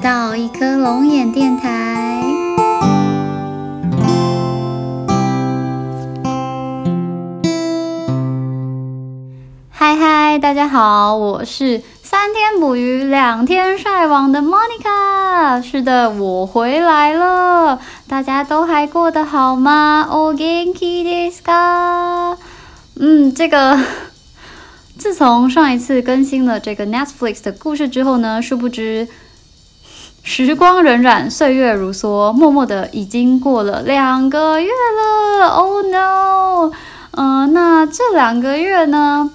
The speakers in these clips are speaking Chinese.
到一颗龙眼电台。嗨嗨，大家好，我是三天捕鱼两天晒网的 Monica。是的，我回来了，大家都还过得好吗？O genki desu ka？嗯，这个。自从上一次更新了这个 Netflix 的故事之后呢，殊不知时光荏苒，岁月如梭，默默的已经过了两个月了。Oh no！嗯，那这两个月呢，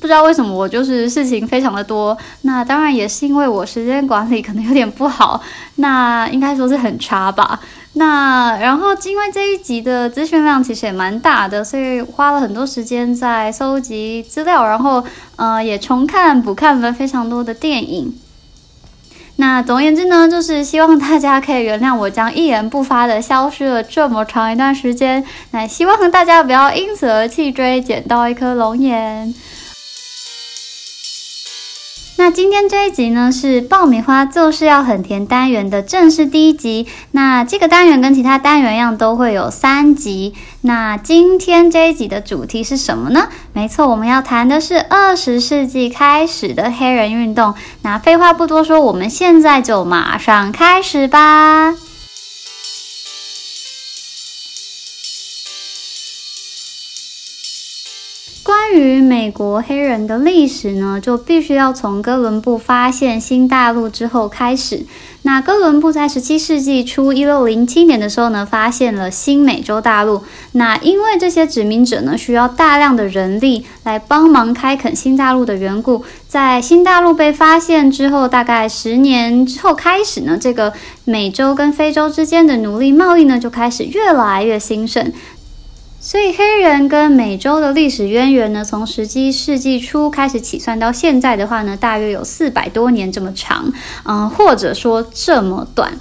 不知道为什么我就是事情非常的多。那当然也是因为我时间管理可能有点不好，那应该说是很差吧。那然后，因为这一集的资讯量其实也蛮大的，所以花了很多时间在搜集资料，然后呃也重看补看了非常多的电影。那总而言之呢，就是希望大家可以原谅我将一言不发的消失了这么长一段时间。那希望大家不要因此而气追，捡到一颗龙眼。那今天这一集呢，是爆米花就是要很甜单元的正式第一集。那这个单元跟其他单元一样，都会有三集。那今天这一集的主题是什么呢？没错，我们要谈的是二十世纪开始的黑人运动。那废话不多说，我们现在就马上开始吧。关于美国黑人的历史呢，就必须要从哥伦布发现新大陆之后开始。那哥伦布在十七世纪初一六零七年的时候呢，发现了新美洲大陆。那因为这些殖民者呢，需要大量的人力来帮忙开垦新大陆的缘故，在新大陆被发现之后，大概十年之后开始呢，这个美洲跟非洲之间的奴隶贸易呢，就开始越来越兴盛。所以黑人跟美洲的历史渊源呢，从十七世纪初开始起算到现在的话呢，大约有四百多年这么长，嗯，或者说这么短。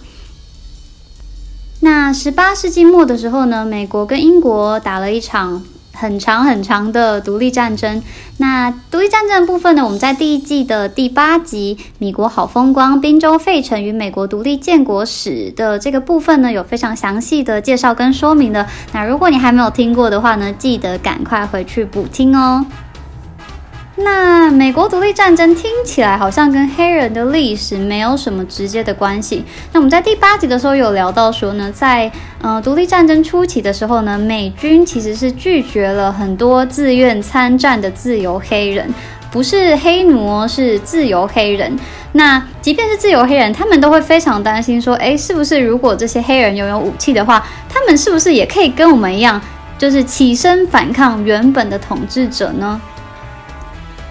那十八世纪末的时候呢，美国跟英国打了一场。很长很长的独立战争。那独立战争部分呢？我们在第一季的第八集《米国好风光：滨州费城与美国独立建国史》的这个部分呢，有非常详细的介绍跟说明的。那如果你还没有听过的话呢，记得赶快回去补听哦。那美国独立战争听起来好像跟黑人的历史没有什么直接的关系。那我们在第八集的时候有聊到说呢，在呃独立战争初期的时候呢，美军其实是拒绝了很多自愿参战的自由黑人，不是黑奴，是自由黑人。那即便是自由黑人，他们都会非常担心说，诶，是不是如果这些黑人拥有武器的话，他们是不是也可以跟我们一样，就是起身反抗原本的统治者呢？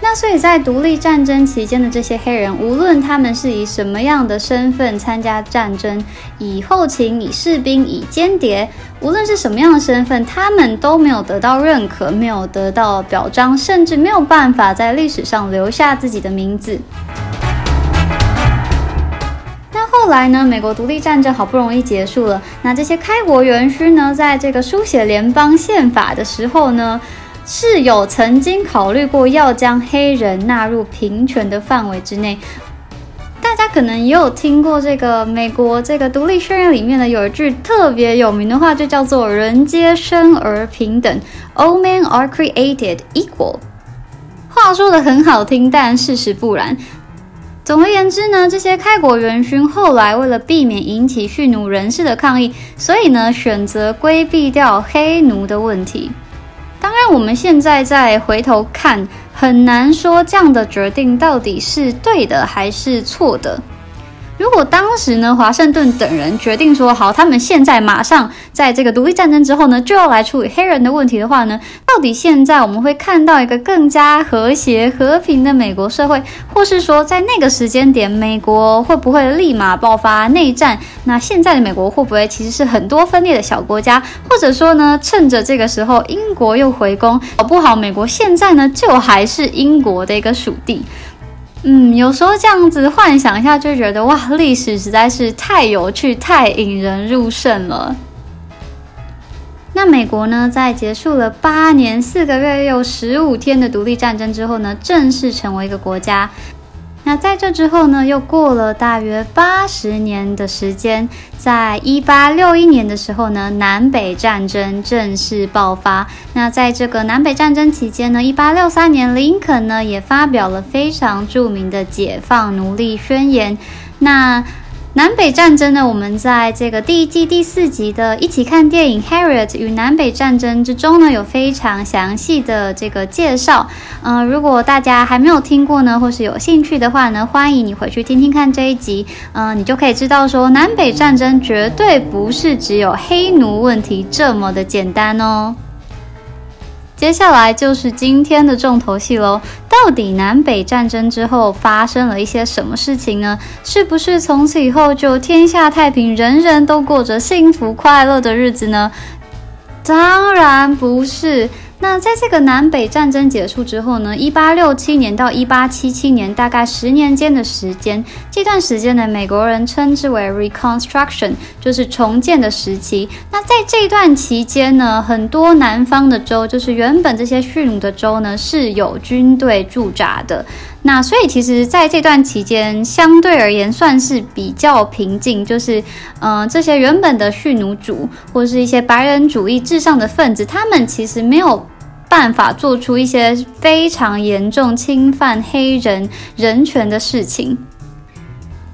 那所以在独立战争期间的这些黑人，无论他们是以什么样的身份参加战争，以后勤、以士兵、以间谍，无论是什么样的身份，他们都没有得到认可，没有得到表彰，甚至没有办法在历史上留下自己的名字。那后来呢？美国独立战争好不容易结束了，那这些开国元勋呢，在这个书写联邦宪法的时候呢？是有曾经考虑过要将黑人纳入平权的范围之内。大家可能也有听过这个美国这个独立宣言里面呢，有一句特别有名的话，就叫做“人皆生而平等 ”，All men are created equal。话说的很好听，但事实不然。总而言之呢，这些开国元勋后来为了避免引起蓄奴人士的抗议，所以呢，选择规避掉黑奴的问题。当然，我们现在再回头看，很难说这样的决定到底是对的还是错的。如果当时呢，华盛顿等人决定说好，他们现在马上在这个独立战争之后呢，就要来处理黑人的问题的话呢，到底现在我们会看到一个更加和谐和平的美国社会，或是说在那个时间点，美国会不会立马爆发内战？那现在的美国会不会其实是很多分裂的小国家？或者说呢，趁着这个时候英国又回攻，搞不好美国现在呢就还是英国的一个属地？嗯，有时候这样子幻想一下，就觉得哇，历史实在是太有趣、太引人入胜了。那美国呢，在结束了八年四个月又十五天的独立战争之后呢，正式成为一个国家。那在这之后呢，又过了大约八十年的时间，在一八六一年的时候呢，南北战争正式爆发。那在这个南北战争期间呢，一八六三年，林肯呢也发表了非常著名的解放奴隶宣言。那南北战争呢？我们在这个第一季第四集的一起看电影《Harriet 与南北战争》之中呢，有非常详细的这个介绍。嗯，如果大家还没有听过呢，或是有兴趣的话呢，欢迎你回去听听看这一集。嗯，你就可以知道说，南北战争绝对不是只有黑奴问题这么的简单哦。接下来就是今天的重头戏喽。到底南北战争之后发生了一些什么事情呢？是不是从此以后就天下太平，人人都过着幸福快乐的日子呢？当然不是。那在这个南北战争结束之后呢？一八六七年到一八七七年，大概十年间的时间，这段时间呢，美国人称之为 Reconstruction，就是重建的时期。那在这段期间呢，很多南方的州，就是原本这些蓄奴的州呢，是有军队驻扎的。那所以其实，在这段期间，相对而言算是比较平静，就是，嗯，这些原本的蓄奴主或是一些白人主义至上的分子，他们其实没有办法做出一些非常严重侵犯黑人人权的事情。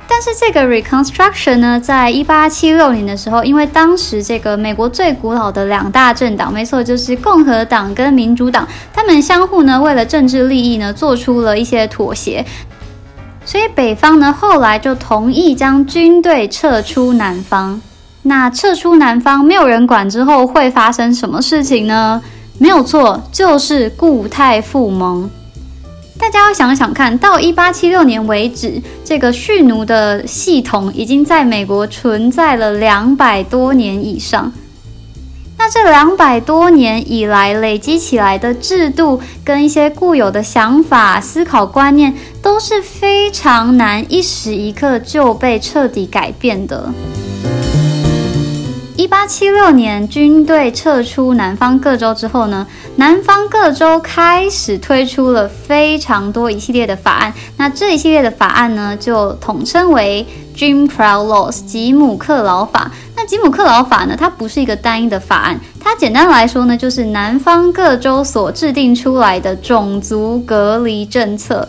但是这个 Reconstruction 呢，在一八七六年的时候，因为当时这个美国最古老的两大政党，没错，就是共和党跟民主党，他们相互呢为了政治利益呢做出了一些妥协，所以北方呢后来就同意将军队撤出南方。那撤出南方，没有人管之后会发生什么事情呢？没有错，就是固态复萌。大家要想想看，到一八七六年为止，这个蓄奴的系统已经在美国存在了两百多年以上。那这两百多年以来累积起来的制度跟一些固有的想法、思考观念，都是非常难一时一刻就被彻底改变的。一八七六年，军队撤出南方各州之后呢，南方各州开始推出了非常多一系列的法案。那这一系列的法案呢，就统称为 Jim Crow Laws（ 吉姆克劳法）。那吉姆克劳法呢，它不是一个单一的法案，它简单来说呢，就是南方各州所制定出来的种族隔离政策。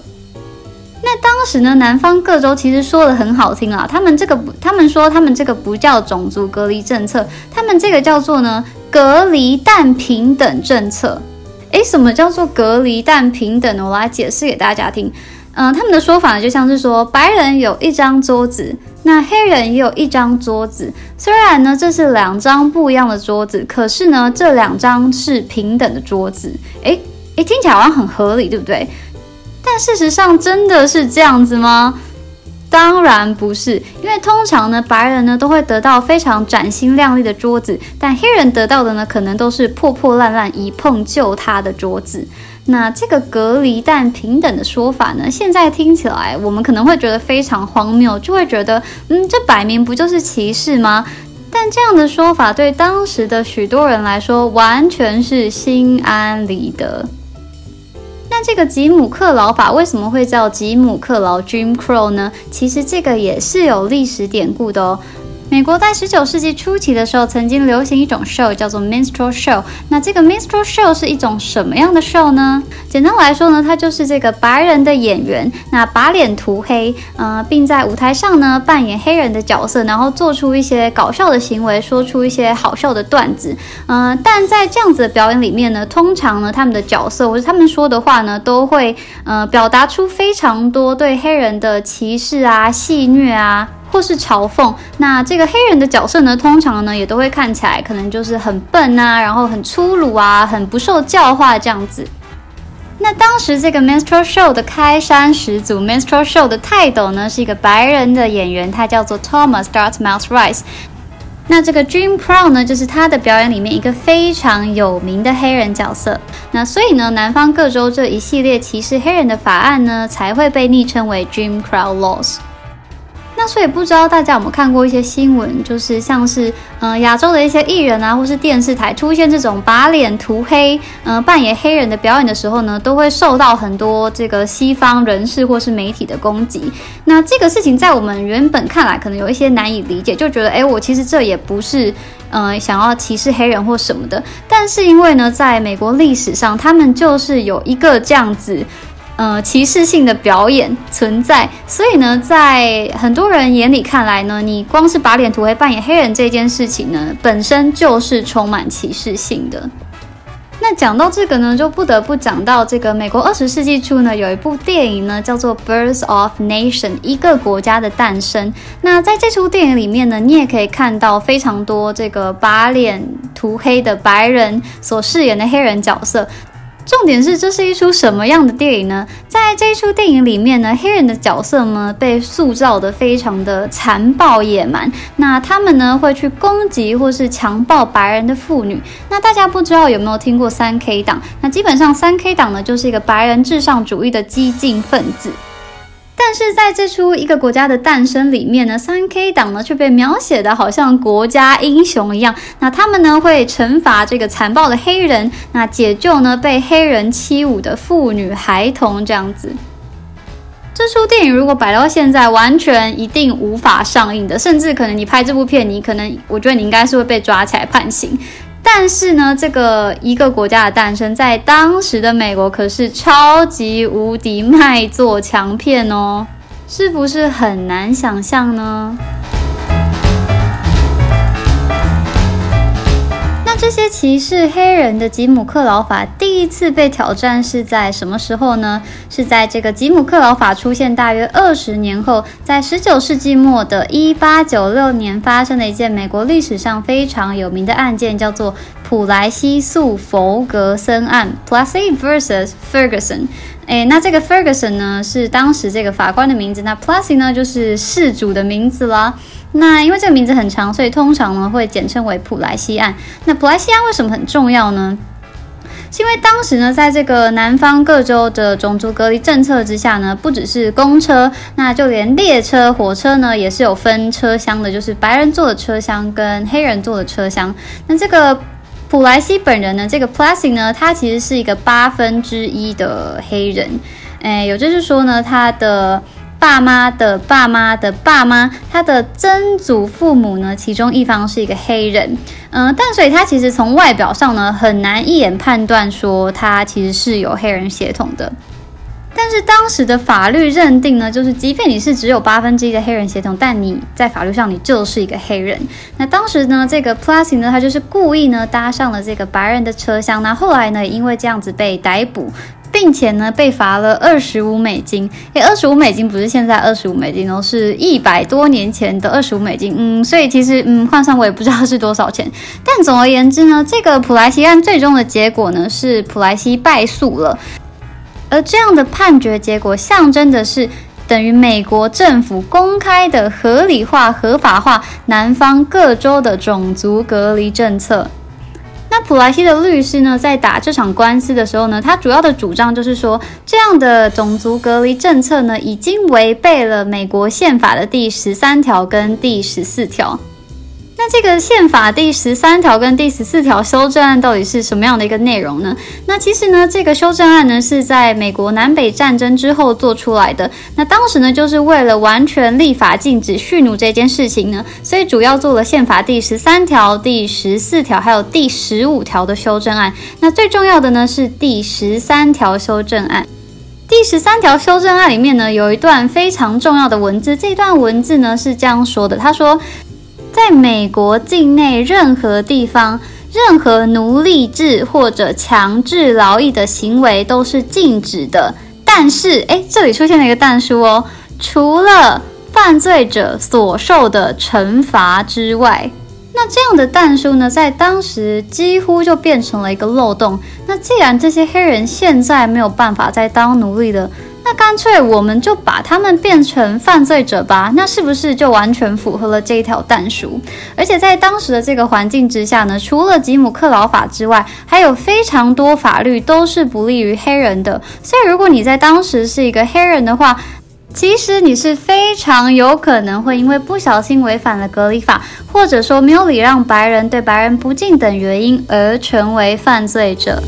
那当时呢，南方各州其实说的很好听啊，他们这个，他们说他们这个不叫种族隔离政策，他们这个叫做呢隔离但平等政策。诶，什么叫做隔离但平等呢？我来解释给大家听。嗯，他们的说法呢，就像是说白人有一张桌子，那黑人也有一张桌子，虽然呢这是两张不一样的桌子，可是呢这两张是平等的桌子。诶诶，听起来好像很合理，对不对？但事实上真的是这样子吗？当然不是，因为通常呢，白人呢都会得到非常崭新亮丽的桌子，但黑人得到的呢，可能都是破破烂烂、一碰就塌的桌子。那这个隔离但平等的说法呢，现在听起来我们可能会觉得非常荒谬，就会觉得，嗯，这摆明不就是歧视吗？但这样的说法对当时的许多人来说，完全是心安理得。那这个吉姆克劳法为什么会叫吉姆克劳 （Jim Crow） 呢？其实这个也是有历史典故的哦。美国在十九世纪初期的时候，曾经流行一种 show 叫做 minstrel show。那这个 minstrel show 是一种什么样的 show 呢？简单来说呢，它就是这个白人的演员，那把脸涂黑，呃，并在舞台上呢扮演黑人的角色，然后做出一些搞笑的行为，说出一些好笑的段子。嗯，但在这样子的表演里面呢，通常呢他们的角色或者他们说的话呢，都会呃表达出非常多对黑人的歧视啊、戏谑啊。或是嘲讽，那这个黑人的角色呢，通常呢也都会看起来可能就是很笨啊，然后很粗鲁啊，很不受教化这样子。那当时这个 minstrel show 的开山始祖，minstrel show 的泰斗呢是一个白人的演员，他叫做 Thomas Dartmouth Rice。那这个 Dream Crow 呢，就是他的表演里面一个非常有名的黑人角色。那所以呢，南方各州这一系列歧视黑人的法案呢，才会被昵称为 Dream Crow Laws。那所以不知道大家有没有看过一些新闻，就是像是嗯亚洲的一些艺人啊，或是电视台出现这种把脸涂黑，嗯扮演黑人的表演的时候呢，都会受到很多这个西方人士或是媒体的攻击。那这个事情在我们原本看来可能有一些难以理解，就觉得哎，我其实这也不是嗯想要歧视黑人或什么的。但是因为呢，在美国历史上，他们就是有一个这样子。呃，歧视性的表演存在，所以呢，在很多人眼里看来呢，你光是把脸涂黑扮演黑人这件事情呢，本身就是充满歧视性的。那讲到这个呢，就不得不讲到这个美国二十世纪初呢，有一部电影呢，叫做《Birth of Nation》，一个国家的诞生。那在这出电影里面呢，你也可以看到非常多这个把脸涂黑的白人所饰演的黑人角色。重点是，这是一出什么样的电影呢？在这一出电影里面呢，黑人的角色呢被塑造的非常的残暴野蛮。那他们呢会去攻击或是强暴白人的妇女。那大家不知道有没有听过三 K 党？那基本上三 K 党呢就是一个白人至上主义的激进分子。但是在这出一个国家的诞生里面呢，三 K 党呢却被描写的好像国家英雄一样。那他们呢会惩罚这个残暴的黑人，那解救呢被黑人欺侮的妇女孩童这样子。这出电影如果摆到现在，完全一定无法上映的，甚至可能你拍这部片，你可能我觉得你应该是会被抓起来判刑。但是呢，这个一个国家的诞生，在当时的美国可是超级无敌卖座强片哦，是不是很难想象呢？这些歧视黑人的吉姆克劳法第一次被挑战是在什么时候呢？是在这个吉姆克劳法出现大约二十年后，在十九世纪末的一八九六年发生的一件美国历史上非常有名的案件，叫做普莱西诉弗格森案 （Plessy vs Ferguson）。哎，那这个 Ferguson 呢，是当时这个法官的名字，那 Plessy 呢，就是事主的名字啦。那因为这个名字很长，所以通常呢会简称为普莱西案。那普莱西案为什么很重要呢？是因为当时呢，在这个南方各州的种族隔离政策之下呢，不只是公车，那就连列车、火车呢也是有分车厢的，就是白人坐的车厢跟黑人坐的车厢。那这个普莱西本人呢，这个 Plessy 呢，他其实是一个八分之一的黑人，诶，也就是说呢，他的。爸妈的爸妈的爸妈，他的曾祖父母呢？其中一方是一个黑人，嗯，但所以他其实从外表上呢，很难一眼判断说他其实是有黑人血统的。但是当时的法律认定呢，就是即便你是只有八分之一的黑人血统，但你在法律上你就是一个黑人。那当时呢，这个 Plus 呢，他就是故意呢搭上了这个白人的车厢，那后来呢，因为这样子被逮捕。并且呢，被罚了二十五美金。诶，二十五美金不是现在二十五美金哦，是一百多年前的二十五美金。嗯，所以其实嗯，换算我也不知道是多少钱。但总而言之呢，这个普莱西案最终的结果呢，是普莱西败诉了。而这样的判决结果，象征的是等于美国政府公开的合理化、合法化南方各州的种族隔离政策。那普莱西的律师呢，在打这场官司的时候呢，他主要的主张就是说，这样的种族隔离政策呢，已经违背了美国宪法的第十三条跟第十四条。那这个宪法第十三条跟第十四条修正案到底是什么样的一个内容呢？那其实呢，这个修正案呢是在美国南北战争之后做出来的。那当时呢，就是为了完全立法禁止蓄奴这件事情呢，所以主要做了宪法第十三条、第十四条还有第十五条的修正案。那最重要的呢是第十三条修正案。第十三条修正案里面呢有一段非常重要的文字，这段文字呢是这样说的：他说。在美国境内任何地方，任何奴隶制或者强制劳役的行为都是禁止的。但是，哎，这里出现了一个但书哦，除了犯罪者所受的惩罚之外，那这样的但书呢，在当时几乎就变成了一个漏洞。那既然这些黑人现在没有办法再当奴隶了，那干脆我们就把他们变成犯罪者吧，那是不是就完全符合了这一条弹书？而且在当时的这个环境之下呢，除了吉姆克劳法之外，还有非常多法律都是不利于黑人的。所以如果你在当时是一个黑人的话，其实你是非常有可能会因为不小心违反了隔离法，或者说没有礼让白人、对白人不敬等原因而成为犯罪者。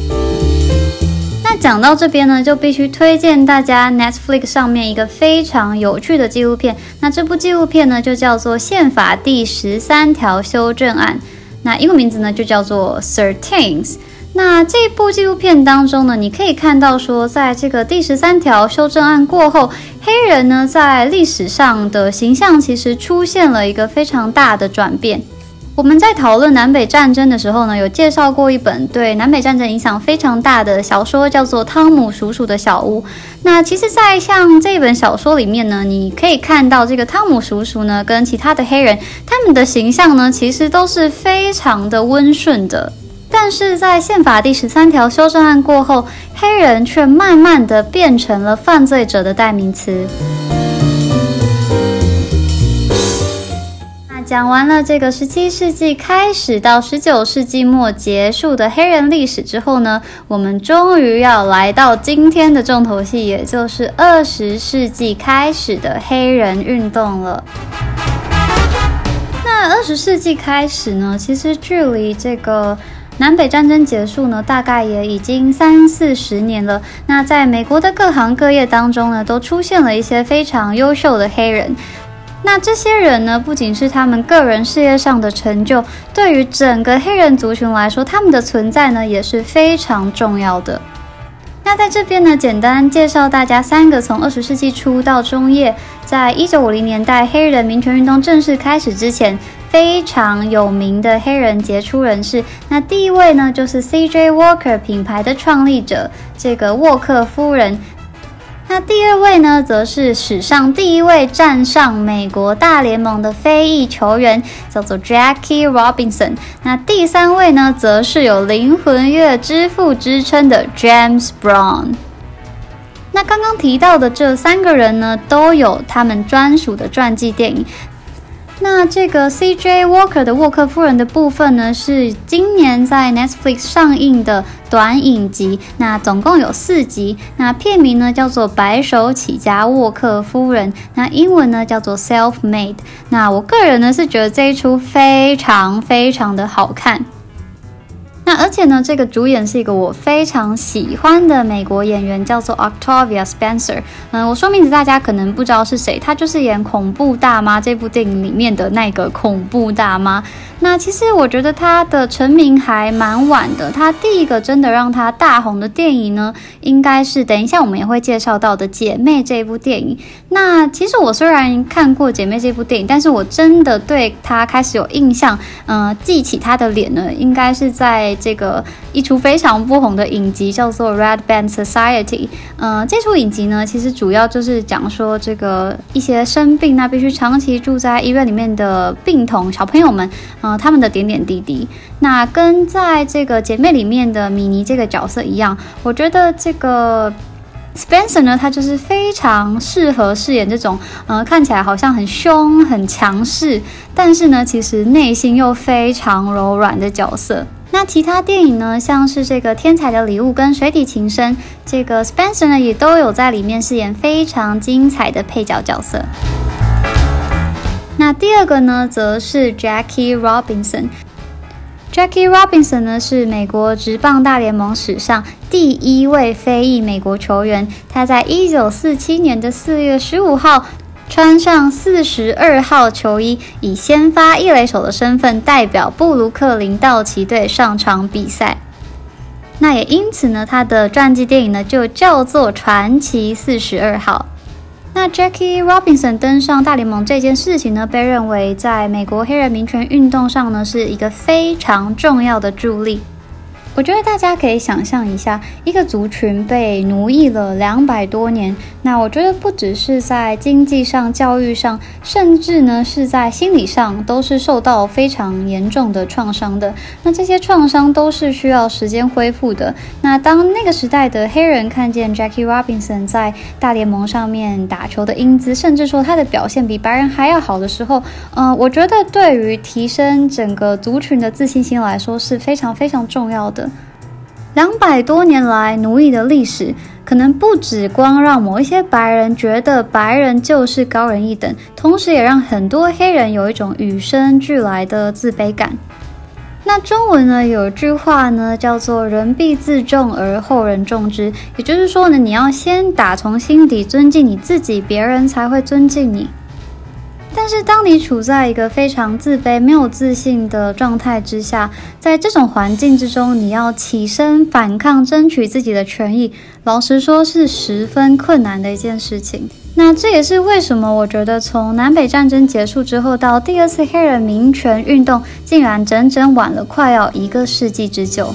讲到这边呢，就必须推荐大家 Netflix 上面一个非常有趣的纪录片。那这部纪录片呢，就叫做《宪法第十三条修正案》，那英文名字呢就叫做 Thirteens。那这部纪录片当中呢，你可以看到说，在这个第十三条修正案过后，黑人呢在历史上的形象其实出现了一个非常大的转变。我们在讨论南北战争的时候呢，有介绍过一本对南北战争影响非常大的小说，叫做《汤姆叔叔的小屋》。那其实，在像这本小说里面呢，你可以看到这个汤姆叔叔呢，跟其他的黑人，他们的形象呢，其实都是非常的温顺的。但是在宪法第十三条修正案过后，黑人却慢慢的变成了犯罪者的代名词。讲完了这个十七世纪开始到十九世纪末结束的黑人历史之后呢，我们终于要来到今天的重头戏，也就是二十世纪开始的黑人运动了。那二十世纪开始呢，其实距离这个。南北战争结束呢，大概也已经三四十年了。那在美国的各行各业当中呢，都出现了一些非常优秀的黑人。那这些人呢，不仅是他们个人事业上的成就，对于整个黑人族群来说，他们的存在呢也是非常重要的。那在这边呢，简单介绍大家三个从二十世纪初到中叶，在一九五零年代黑人民权运动正式开始之前。非常有名的黑人杰出人士，那第一位呢，就是 C.J. Walker 品牌的创立者，这个沃克夫人。那第二位呢，则是史上第一位站上美国大联盟的非裔球员，叫做 Jackie Robinson。那第三位呢，则是有灵魂乐之父之称的 James Brown。那刚刚提到的这三个人呢，都有他们专属的传记电影。那这个 C.J. Walker 的沃克夫人的部分呢，是今年在 Netflix 上映的短影集。那总共有四集。那片名呢叫做《白手起家沃克夫人》，那英文呢叫做 Self Made。那我个人呢是觉得这一出非常非常的好看。那而且呢，这个主演是一个我非常喜欢的美国演员，叫做 Octavia Spencer。嗯，我说名字大家可能不知道是谁，她就是演《恐怖大妈》这部电影里面的那个恐怖大妈。那其实我觉得她的成名还蛮晚的，她第一个真的让她大红的电影呢，应该是等一下我们也会介绍到的《姐妹》这部电影。那其实我虽然看过《姐妹》这部电影，但是我真的对她开始有印象，嗯，记起她的脸呢，应该是在。这个一出非常不红的影集叫做《Red Band Society》。嗯，这出影集呢，其实主要就是讲说这个一些生病那必须长期住在医院里面的病童小朋友们，嗯，他们的点点滴滴。那跟在这个姐妹里面的米妮这个角色一样，我觉得这个 Spencer 呢，他就是非常适合饰演这种，呃，看起来好像很凶很强势，但是呢，其实内心又非常柔软的角色。那其他电影呢，像是这个《天才的礼物》跟《水底情深》，这个 Spencer 呢也都有在里面饰演非常精彩的配角角色。那第二个呢，则是 Jackie Robinson。Jackie Robinson 呢是美国职棒大联盟史上第一位非裔美国球员，他在一九四七年的四月十五号。穿上四十二号球衣，以先发一垒手的身份代表布鲁克林道奇队上场比赛。那也因此呢，他的传记电影呢就叫做《传奇四十二号》。那 Jackie Robinson 登上大联盟这件事情呢，被认为在美国黑人民权运动上呢是一个非常重要的助力。我觉得大家可以想象一下，一个族群被奴役了两百多年。那我觉得不只是在经济上、教育上，甚至呢是在心理上，都是受到非常严重的创伤的。那这些创伤都是需要时间恢复的。那当那个时代的黑人看见 Jackie Robinson 在大联盟上面打球的英姿，甚至说他的表现比白人还要好的时候，嗯，我觉得对于提升整个族群的自信心来说是非常非常重要的。两百多年来奴役的历史，可能不止光让某一些白人觉得白人就是高人一等，同时也让很多黑人有一种与生俱来的自卑感。那中文呢有句话呢叫做“人必自重而后人重之”，也就是说呢，你要先打从心底尊敬你自己，别人才会尊敬你。但是，当你处在一个非常自卑、没有自信的状态之下，在这种环境之中，你要起身反抗、争取自己的权益，老实说是十分困难的一件事情。那这也是为什么我觉得从南北战争结束之后到第二次黑人民权运动，竟然整整晚了快要一个世纪之久。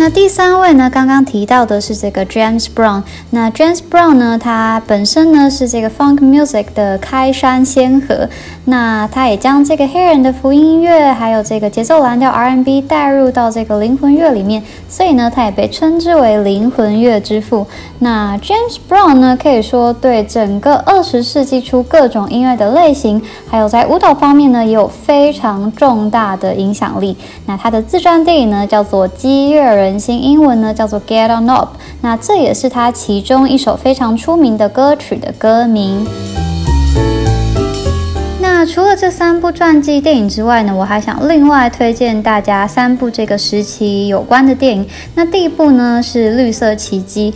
那第三位呢？刚刚提到的是这个 James Brown。那 James Brown 呢？他本身呢是这个 Funk Music 的开山先河。那他也将这个黑人的福音乐，还有这个节奏蓝调 R&B 带入到这个灵魂乐里面，所以呢，他也被称之为灵魂乐之父。那 James Brown 呢，可以说对整个二十世纪初各种音乐的类型，还有在舞蹈方面呢，也有非常重大的影响力。那他的自传电影呢，叫做《激越》。人心英文呢叫做 Get On Up，那这也是他其中一首非常出名的歌曲的歌名。那除了这三部传记电影之外呢，我还想另外推荐大家三部这个时期有关的电影。那第一部呢是《绿色奇迹》。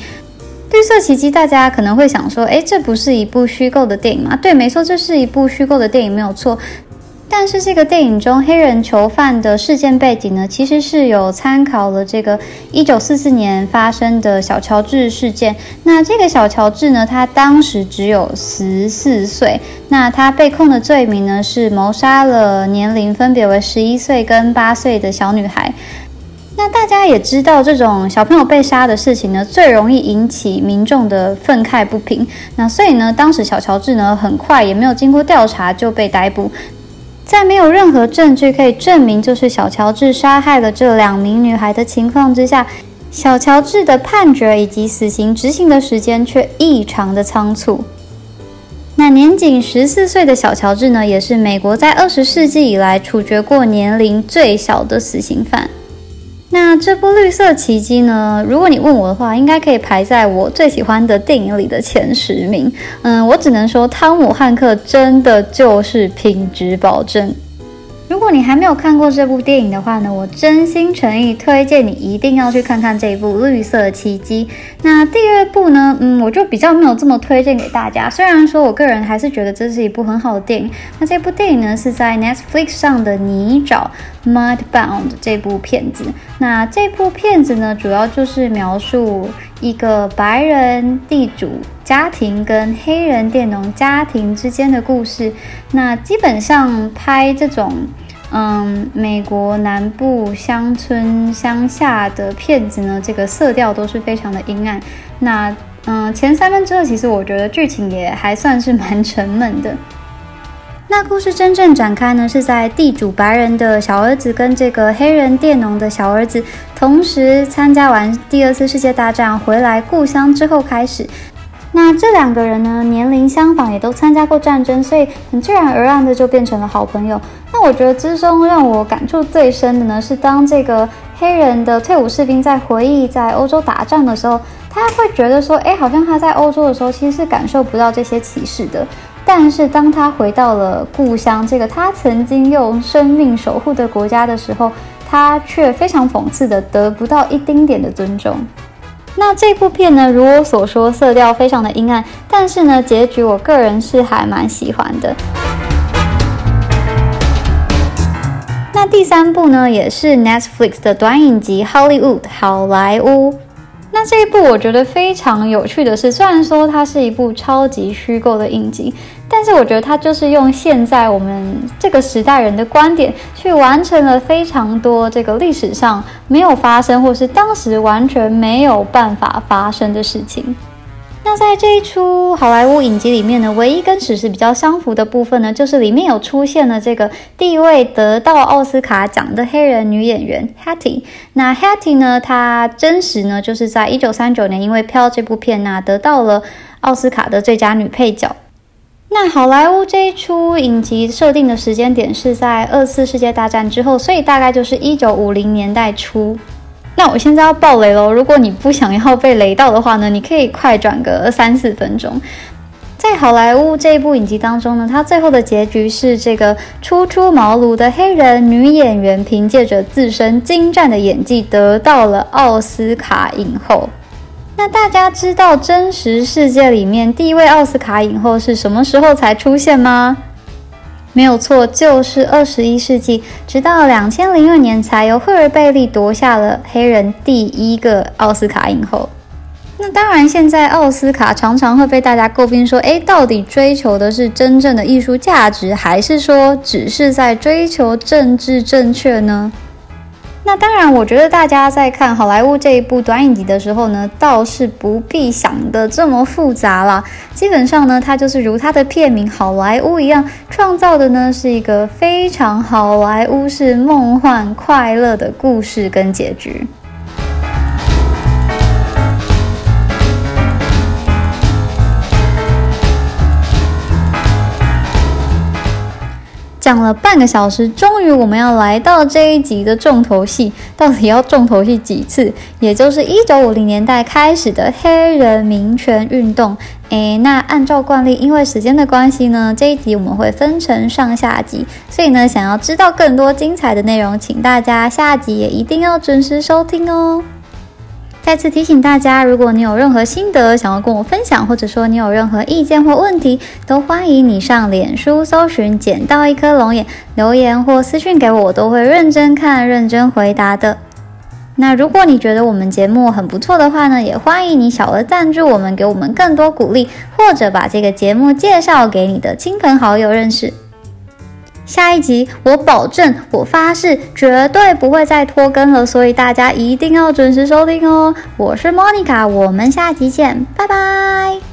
绿色奇迹，大家可能会想说，诶，这不是一部虚构的电影吗？对，没错，这是一部虚构的电影，没有错。但是这个电影中黑人囚犯的事件背景呢，其实是有参考了这个一九四四年发生的小乔治事件。那这个小乔治呢，他当时只有十四岁，那他被控的罪名呢是谋杀了年龄分别为十一岁跟八岁的小女孩。那大家也知道，这种小朋友被杀的事情呢，最容易引起民众的愤慨不平。那所以呢，当时小乔治呢，很快也没有经过调查就被逮捕。在没有任何证据可以证明就是小乔治杀害了这两名女孩的情况之下，小乔治的判决以及死刑执行的时间却异常的仓促。那年仅十四岁的小乔治呢，也是美国在二十世纪以来处决过年龄最小的死刑犯。那这部《绿色奇迹》呢？如果你问我的话，应该可以排在我最喜欢的电影里的前十名。嗯，我只能说，汤姆汉克真的就是品质保证。如果你还没有看过这部电影的话呢，我真心诚意推荐你一定要去看看这一部《绿色奇迹》。那第二部呢，嗯，我就比较没有这么推荐给大家。虽然说我个人还是觉得这是一部很好的电影。那这部电影呢是在 Netflix 上的泥沼 Mudbound 这部片子。那这部片子呢，主要就是描述一个白人地主家庭跟黑人佃农家庭之间的故事。那基本上拍这种。嗯，美国南部乡村乡下的片子呢，这个色调都是非常的阴暗。那嗯，前三分之二其实我觉得剧情也还算是蛮沉闷的。那故事真正展开呢，是在地主白人的小儿子跟这个黑人佃农的小儿子同时参加完第二次世界大战回来故乡之后开始。那这两个人呢，年龄相仿，也都参加过战争，所以很自然而然的就变成了好朋友。那我觉得之中让我感触最深的呢，是当这个黑人的退伍士兵在回忆在欧洲打仗的时候，他会觉得说，哎，好像他在欧洲的时候其实是感受不到这些歧视的，但是当他回到了故乡，这个他曾经用生命守护的国家的时候，他却非常讽刺的得不到一丁点的尊重。那这部片呢，如我所说，色调非常的阴暗，但是呢，结局我个人是还蛮喜欢的。那第三部呢，也是 Netflix 的短影集《Hollywood 好莱坞》。那这一部我觉得非常有趣的是，虽然说它是一部超级虚构的影集，但是我觉得他就是用现在我们这个时代人的观点，去完成了非常多这个历史上没有发生，或是当时完全没有办法发生的事情。那在这一出好莱坞影集里面呢，唯一跟史实比较相符的部分呢，就是里面有出现了这个第一位得到奥斯卡奖的黑人女演员 Hattie。那 Hattie 呢，她真实呢就是在一九三九年因为《飘》这部片呢得到了奥斯卡的最佳女配角。那好莱坞这一出影集设定的时间点是在二次世界大战之后，所以大概就是一九五零年代初。那我现在要爆雷喽！如果你不想要被雷到的话呢，你可以快转个三四分钟。在好莱坞这一部影集当中呢，它最后的结局是这个初出茅庐的黑人女演员凭借着自身精湛的演技得到了奥斯卡影后。那大家知道真实世界里面第一位奥斯卡影后是什么时候才出现吗？没有错，就是二十一世纪，直到两千零二年才由赫尔贝利夺下了黑人第一个奥斯卡影后。那当然，现在奥斯卡常常会被大家诟病说，诶，到底追求的是真正的艺术价值，还是说只是在追求政治正确呢？那当然，我觉得大家在看好莱坞这一部短影集的时候呢，倒是不必想的这么复杂啦。基本上呢，它就是如它的片名“好莱坞”一样，创造的呢是一个非常好莱坞式梦幻快乐的故事跟结局。讲了半个小时，终于我们要来到这一集的重头戏，到底要重头戏几次？也就是一九五零年代开始的黑人民权运动。诶，那按照惯例，因为时间的关系呢，这一集我们会分成上下集，所以呢，想要知道更多精彩的内容，请大家下集也一定要准时收听哦。再次提醒大家，如果你有任何心得想要跟我分享，或者说你有任何意见或问题，都欢迎你上脸书搜寻“捡到一颗龙眼”，留言或私讯给我，我都会认真看、认真回答的。那如果你觉得我们节目很不错的话呢，也欢迎你小额赞助我们，给我们更多鼓励，或者把这个节目介绍给你的亲朋好友认识。下一集，我保证，我发誓，绝对不会再拖更了，所以大家一定要准时收听哦。我是 Monica，我们下集见，拜拜。